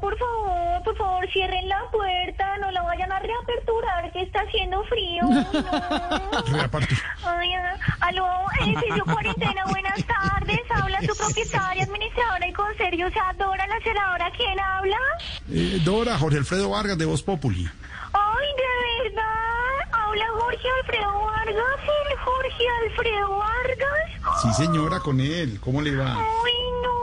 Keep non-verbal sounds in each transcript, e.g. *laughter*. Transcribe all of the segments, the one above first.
por favor, por favor, cierren la puerta, no la vayan a reaperturar, que está haciendo frío. *laughs* No. Ay, ah, aló, edificio cuarentena, buenas tardes. Habla su propietaria, administradora y conserje, o sea, Dora, la celadora, ¿quién habla? Eh, Dora, Jorge Alfredo Vargas de Voz Populi. Ay, de verdad, habla Jorge Alfredo Vargas, el Jorge Alfredo Vargas. Sí, señora, con él. ¿Cómo le va? Ay, no,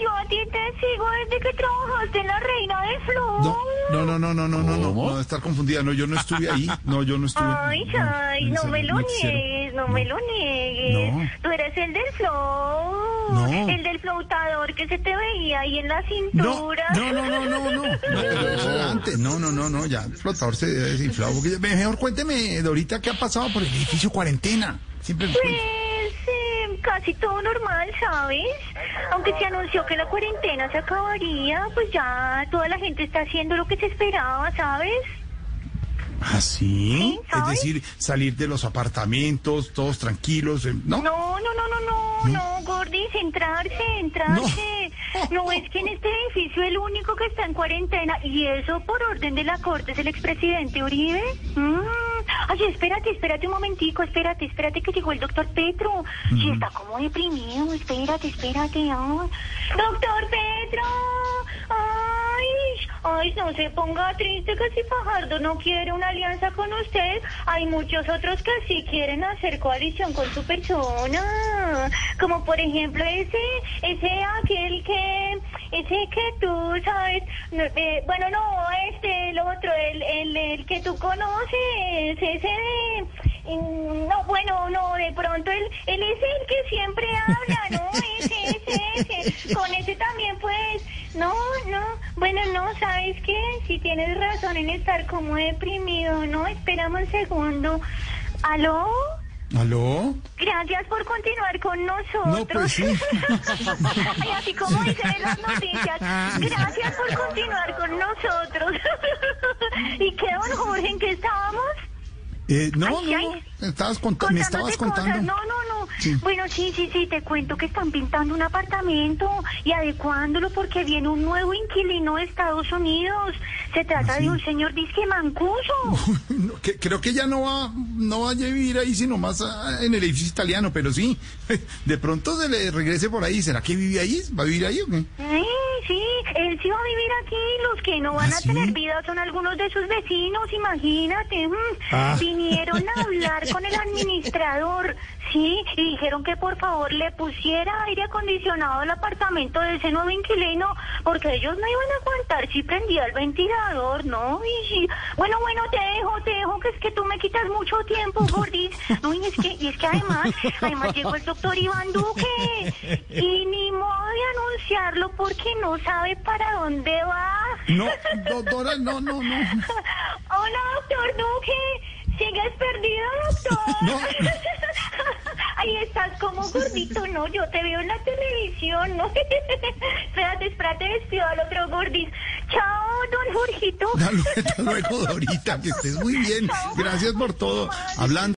yo a ti te sigo desde que trabajaste en la Reina de Flor. No, no, no, no, no, no, no, no, no, estar confundida. No, yo no estuve ahí. No, yo no estuve. Ay, ay, no me lo niegues, no me lo niegues. No. Tú eres el del flow. No. El del flotador que se te veía ahí en la No, cintura. no, no, no, no, no. No. No, no, no, no, ya. El flotador se. Porque- Mejor cuénteme, Dorita, ¿qué ha pasado por el edificio cuarentena? Siempre. Pues eh, casi todo normal, ¿sabes? Aunque se anunció que la cuarentena se acabaría, pues ya toda la gente está haciendo lo que se esperaba, ¿sabes? ¿Ah, sí? Sí, Es decir, salir de los apartamentos, todos tranquilos, eh, ¿no? No, no, no, no, no, no, Gordy, centrarse, centrarse. No. es que en este edificio el único que está en cuarentena, y eso por orden de la corte, es el expresidente Uribe. Mm. Ay, espérate, espérate un momentico, espérate, espérate que llegó el doctor Petro. Sí, está como deprimido, espérate, espérate. ay. Doctor Petro, ay, ay, no se ponga triste que si Fajardo no quiere una alianza con usted, hay muchos otros que sí quieren hacer coalición con su persona, como por ejemplo ese, ese aquel que, ese que tú sabes, eh, bueno no, este, el otro, que tú conoces, ese de, no, bueno, no, de pronto él, él es el que siempre habla, ¿no? Ese, ese, ese, con ese también pues, no, no, bueno, no, ¿sabes qué? Si tienes razón en estar como deprimido, ¿no? Esperamos un segundo. ¿Aló? ¿Aló? Gracias por continuar con nosotros. No, pues sí. *laughs* Ay, así como dicen en las noticias. *laughs* Gracias por continuar con nosotros. *laughs* ¿Y qué, don Jorge, en qué estábamos? Eh, no, Ay, no, ay. estabas conta- me estabas cosas. contando. No, no. Sí. *laughs* Bueno, sí, sí, sí, te cuento que están pintando un apartamento y adecuándolo porque viene un nuevo inquilino de Estados Unidos. Se trata ¿Ah, sí? de un señor disque mancuso. *laughs* No, que- creo que ya no va, no va a vivir ahí, sino más ah, en el edificio italiano, pero sí, *laughs* de pronto se le regrese por ahí. ¿Será que vive ahí? ¿Va a vivir ahí o qué? Sí, él sí va a vivir aquí. Los que no van ¿Ah, a sí? tener vida son algunos de sus vecinos, imagínate. mm. Ah. *laughs* Vinieron a hablar con el administrador, sí, y dijeron que por favor le pusiera aire acondicionado al apartamento de ese nuevo inquilino, porque ellos no iban a aguantar si prendía el ventilador, ¿no? Y bueno, bueno, te dejo, te dejo, que es que tú me quitas mucho tiempo, Gordis. *laughs* No, y es que, y es que además, además llegó el doctor Iván Duque, y ni modo de anunciarlo porque no sabe para dónde va. No, do- Dora, no, no, no. *laughs* Hola, doctor Duque. ¿Sigues perdido, doctor? *laughs* No. *laughs* Ahí estás como gordito, ¿no? Yo te veo en la televisión, ¿no? espérate, espérate, despido al otro gordis. Chao, don Jorgito. Hasta luego, Dorita, que estés muy bien. Gracias por todo. Hablando.